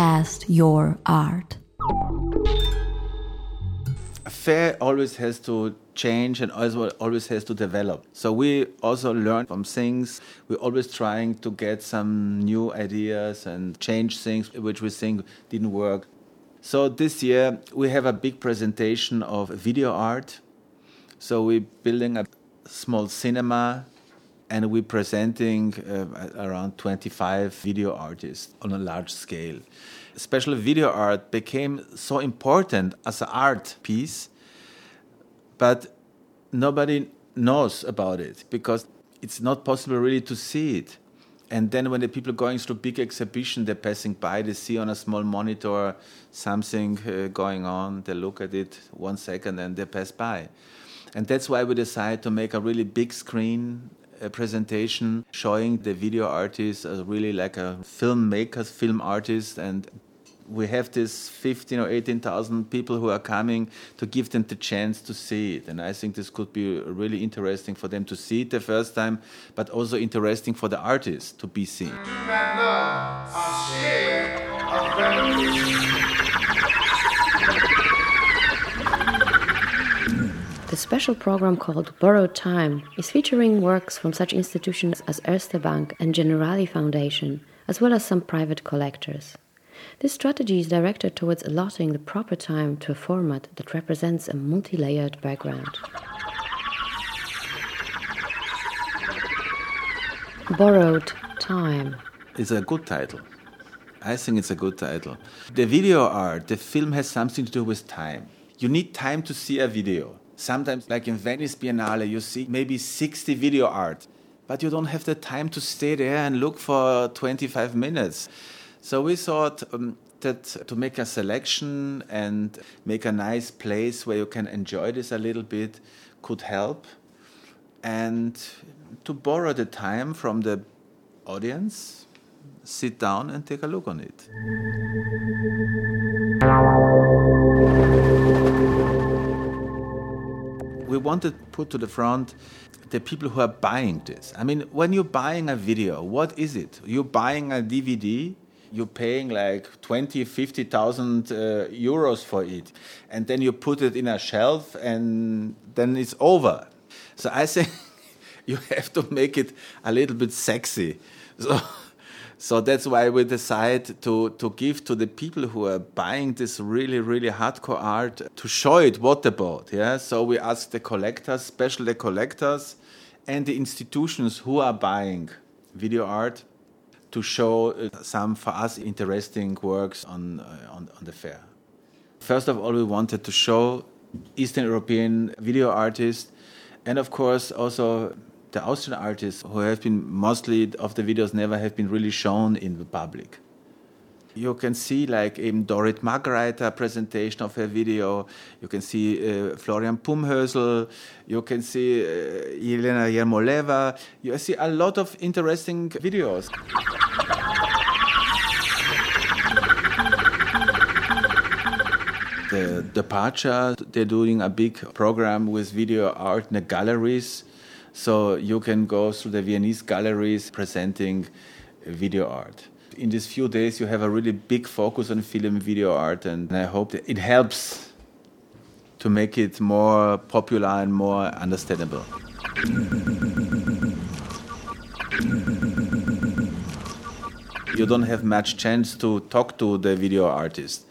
Cast your art. Fair always has to change and also always has to develop. So we also learn from things. We're always trying to get some new ideas and change things which we think didn't work. So this year we have a big presentation of video art. So we're building a small cinema and we're presenting uh, around 25 video artists on a large scale. Special video art became so important as an art piece, but nobody knows about it because it's not possible really to see it. And then when the people are going through big exhibition, they're passing by, they see on a small monitor something uh, going on, they look at it one second and they pass by. And that's why we decided to make a really big screen uh, presentation showing the video artist as really like a filmmakers, film artist, and we have this 15 or 18,000 people who are coming to give them the chance to see it. And I think this could be really interesting for them to see it the first time, but also interesting for the artist to be seen. Special program called Borrowed Time is featuring works from such institutions as Erste Bank and Generali Foundation, as well as some private collectors. This strategy is directed towards allotting the proper time to a format that represents a multi layered background. Borrowed Time is a good title. I think it's a good title. The video art, the film has something to do with time. You need time to see a video. Sometimes, like in Venice Biennale, you see maybe 60 video art, but you don't have the time to stay there and look for 25 minutes. So we thought um, that to make a selection and make a nice place where you can enjoy this a little bit could help. And to borrow the time from the audience, sit down and take a look on it. We want to put to the front the people who are buying this. I mean, when you're buying a video, what is it? You're buying a DVD, you're paying like 20, 50,000 uh, euros for it, and then you put it in a shelf, and then it's over. So I think you have to make it a little bit sexy. So so that's why we decide to, to give to the people who are buying this really, really hardcore art to show it what bought. Yeah. So we ask the collectors, especially the collectors and the institutions who are buying video art to show uh, some for us interesting works on, uh, on, on the fair. First of all, we wanted to show Eastern European video artists and of course also the Austrian artists who have been mostly of the videos never have been really shown in the public. You can see like in Dorit Margreiter presentation of her video. You can see uh, Florian Pumhösl. You can see uh, Elena Yermoleva. You see a lot of interesting videos. the departure, they're doing a big program with video art in the galleries so you can go through the Viennese galleries presenting video art. In these few days, you have a really big focus on film video art, and I hope it helps to make it more popular and more understandable. You don't have much chance to talk to the video artist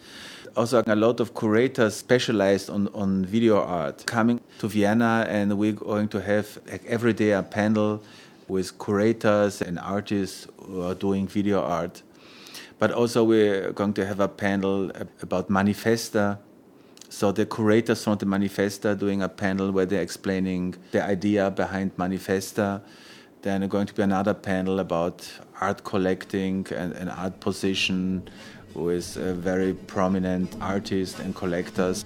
also a lot of curators specialized on, on video art coming to Vienna, and we're going to have like, every day a panel with curators and artists who are doing video art. But also, we're going to have a panel about Manifesta. So, the curators from the Manifesta doing a panel where they're explaining the idea behind Manifesta. Then, going to be another panel about art collecting and, and art position with a very prominent artists and collectors.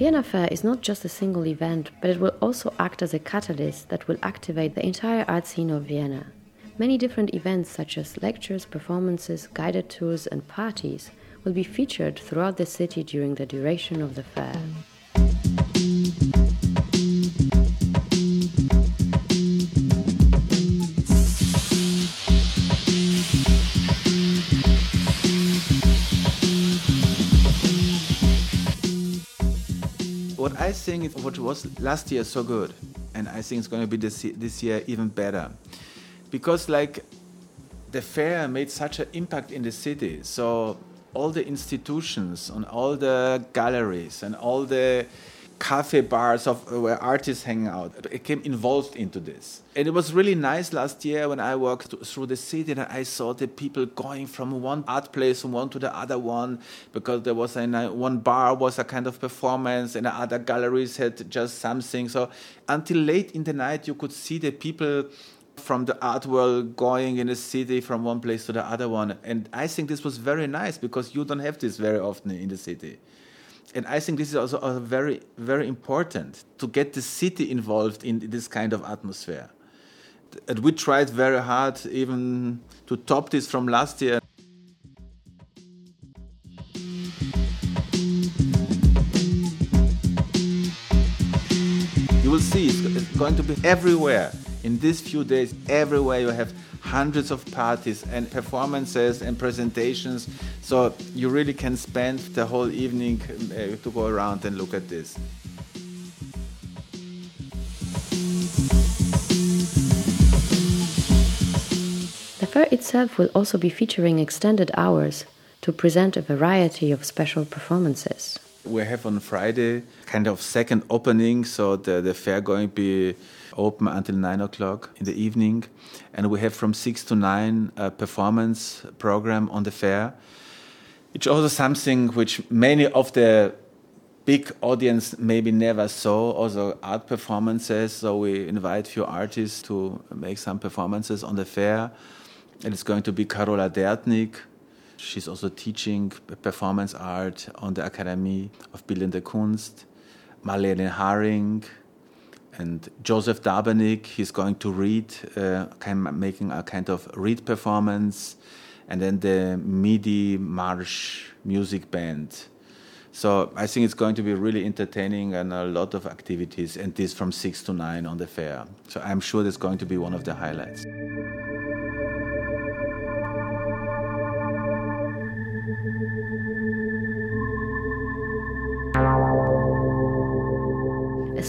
Vienna Fair is not just a single event, but it will also act as a catalyst that will activate the entire art scene of Vienna. Many different events, such as lectures, performances, guided tours, and parties, will be featured throughout the city during the duration of the fair. What I think is what was last year so good, and I think it's going to be this this year even better, because like the fair made such an impact in the city. So all the institutions, and all the galleries, and all the cafe bars of where artists hang out. Became involved into this. And it was really nice last year when i walked through the city and i saw the people going from one art place from one to the other one because there was a uh, one bar was a kind of performance and other galleries had just something. So until late in the night you could see the people from the art world going in the city from one place to the other one. And i think this was very nice because you don't have this very often in the city and I think this is also very, very important to get the city involved in this kind of atmosphere. And we tried very hard even to top this from last year. You will see it's going to be everywhere. In these few days, everywhere you have hundreds of parties and performances and presentations. So you really can spend the whole evening uh, to go around and look at this. The fair itself will also be featuring extended hours to present a variety of special performances. We have on Friday kind of second opening, so the, the fair going to be open until nine o'clock in the evening, and we have from six to nine a performance program on the fair. It's also something which many of the big audience maybe never saw. Also art performances. So we invite few artists to make some performances on the fair, and it's going to be Carola Dertnig. She's also teaching performance art on the Academy of Bildende Kunst. Marlene Haring, and Joseph Dabernig, he's going to read, uh, making a kind of read performance, and then the MIDI Marsh music band. So I think it's going to be really entertaining and a lot of activities, and this from six to nine on the fair. So I'm sure that's going to be one of the highlights.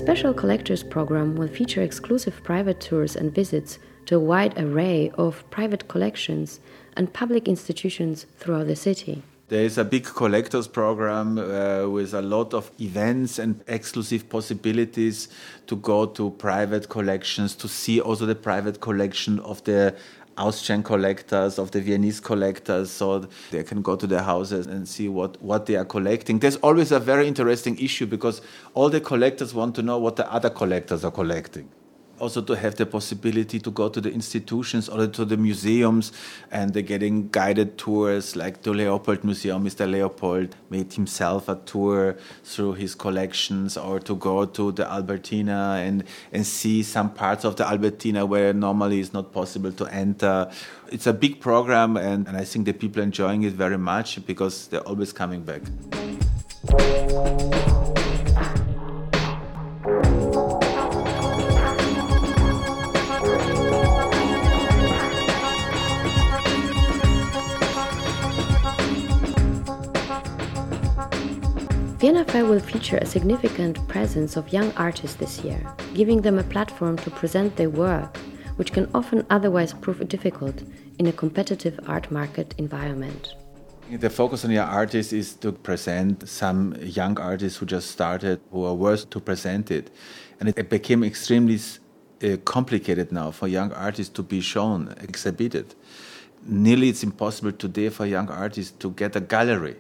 Special collectors program will feature exclusive private tours and visits to a wide array of private collections and public institutions throughout the city. There is a big collectors program uh, with a lot of events and exclusive possibilities to go to private collections, to see also the private collection of the Austrian collectors, of the Viennese collectors, so they can go to their houses and see what, what they are collecting. There's always a very interesting issue because all the collectors want to know what the other collectors are collecting also to have the possibility to go to the institutions or to the museums and they're getting guided tours like the Leopold Museum. Mr. Leopold made himself a tour through his collections or to go to the Albertina and, and see some parts of the Albertina where normally it's not possible to enter. It's a big program and, and I think the people enjoying it very much because they're always coming back. Vienna Fair will feature a significant presence of young artists this year, giving them a platform to present their work, which can often otherwise prove difficult in a competitive art market environment. The focus on young artists is to present some young artists who just started, who are worth to present it. And it became extremely uh, complicated now for young artists to be shown, exhibited. Nearly it's impossible today for young artists to get a gallery.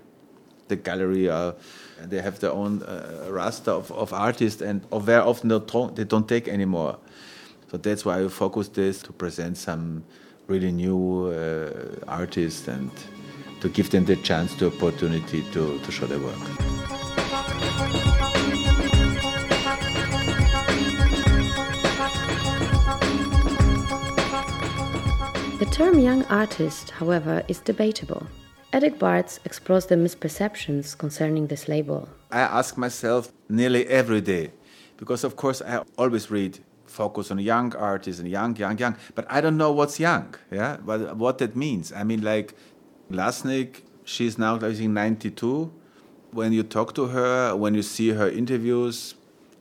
The gallery are they have their own uh, roster of, of artists, and very often they don't, they don't take anymore. So that's why we focus this to present some really new uh, artists and to give them the chance, the opportunity to, to show their work. The term young artist, however, is debatable. Edek Bartz explores the misperceptions concerning this label. I ask myself nearly every day, because of course I always read focus on young artists and young, young, young, but I don't know what's young, yeah, but what that means. I mean, like Lassnig, she's now I think 92, When you talk to her, when you see her interviews,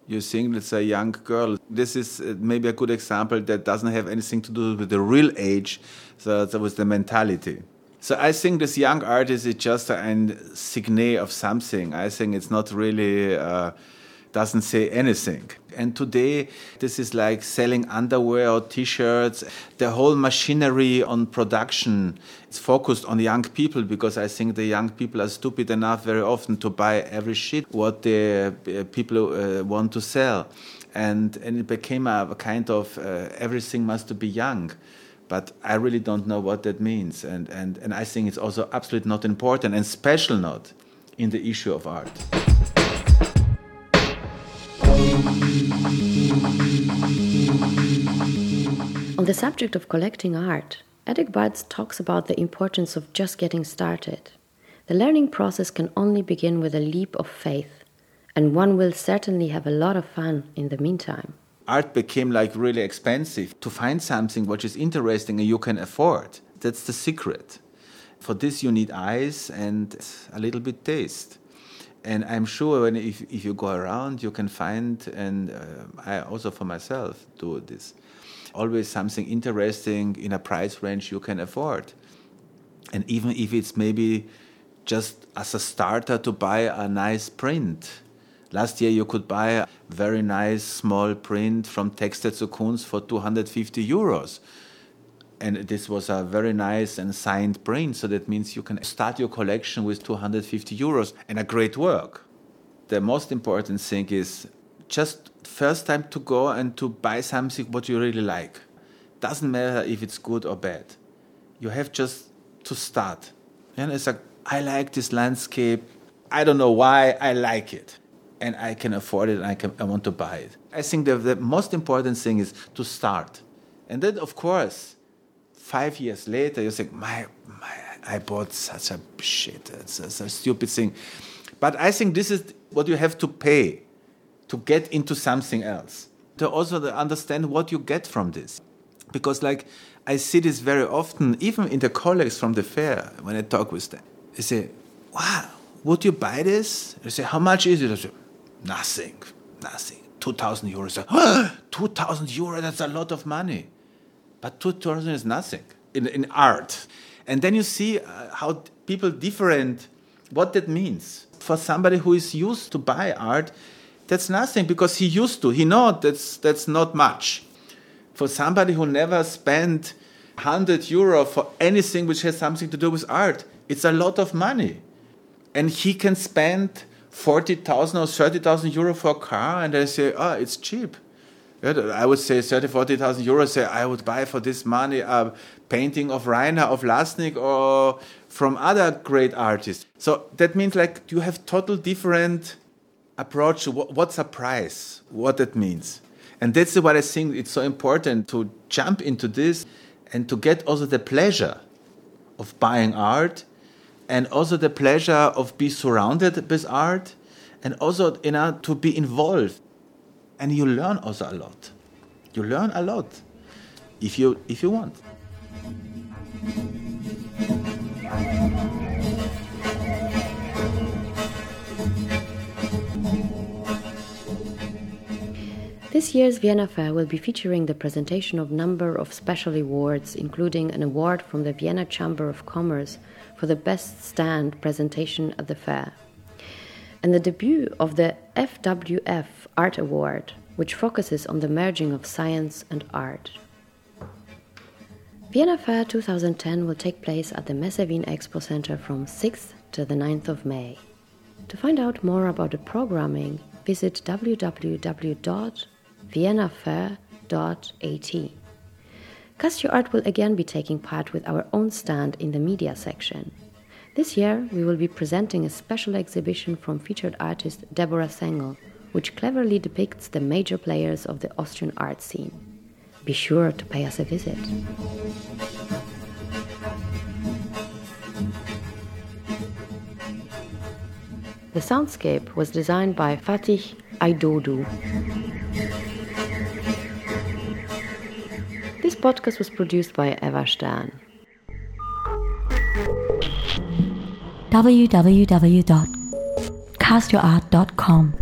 you think it's a young girl. This is uh, maybe a good example that doesn't have anything to do with the real age, so that was the mentality. So I think this young artist is just a signe of something. I think it's not really. Uh, doesn't say anything. And today, this is like selling underwear or t shirts. The whole machinery on production is focused on young people because I think the young people are stupid enough very often to buy every shit what the uh, people uh, want to sell. And, and it became a, a kind of uh, everything must be young but I really don't know what that means. And, and, and I think it's also absolutely not important and special not in the issue of art. On the subject of collecting art, Edek Bartz talks about the importance of just getting started. The learning process can only begin with a leap of faith, and one will certainly have a lot of fun in the meantime. Art became like really expensive. To find something which is interesting and you can afford, that's the secret. For this, you need eyes and a little bit taste and I'm sure when if, if you go around, you can find, and uh, I also for myself do this, always something interesting in a price range you can afford. And even if it's maybe just as a starter to buy a nice print. Last year you could buy a very nice small print from Textile zu Kunst for 250 euros and this was a very nice and signed print. So that means you can start your collection with 250 euros and a great work. The most important thing is just first time to go and to buy something what you really like. Doesn't matter if it's good or bad. You have just to start. And it's like I like this landscape. I don't know why I like it. And I can afford it and I, can, I want to buy it. I think the, the most important thing is to start. And then, of course, five years later, you think, my, my, I bought such a shit, it's, it's a stupid thing. But I think this is what you have to pay to get into something else. To also understand what you get from this. Because, like, I see this very often, even in the colleagues from the fair, when I talk with them. They say, wow, would you buy this? I say, how much is it? I say, nothing, nothing. 2,000 euros. Oh, 2,000 euros, that's a lot of money. But 2000 is nothing in, in art. And then you see uh, how people different, what that means. For somebody who is used to buy art, that's nothing because he used to. He know that's, that's not much. For somebody who never spent 100 euro for anything which has something to do with art, it's a lot of money. And he can spend 40,000 or 30,000 euro for a car, and they say, oh, it's cheap. I would say 30, 40,000 euros. Say I would buy for this money a painting of Rainer, of Lassnig, or from other great artists. So that means like you have total different approach what's a price, what that means. And that's what I think it's so important to jump into this and to get also the pleasure of buying art and also the pleasure of be surrounded with art and also you know, to be involved and you learn also a lot. You learn a lot if you if you want. This year's Vienna Fair will be featuring the presentation of number of special awards, including an award from the Vienna Chamber of Commerce for the best stand presentation at the fair and the debut of the FWF Art Award, which focuses on the merging of science and art. Vienna Fair 2010 will take place at the Messe Wien Expo Center from 6th to the 9th of May. To find out more about the programming, visit www.viennafair.at. Cast your art will again be taking part with our own stand in the media section. This year, we will be presenting a special exhibition from featured artist Deborah Sengel, which cleverly depicts the major players of the Austrian art scene. Be sure to pay us a visit. The soundscape was designed by Fatih Aidodu. Podcast was produced by Eva Stern. www podcastyourart.com.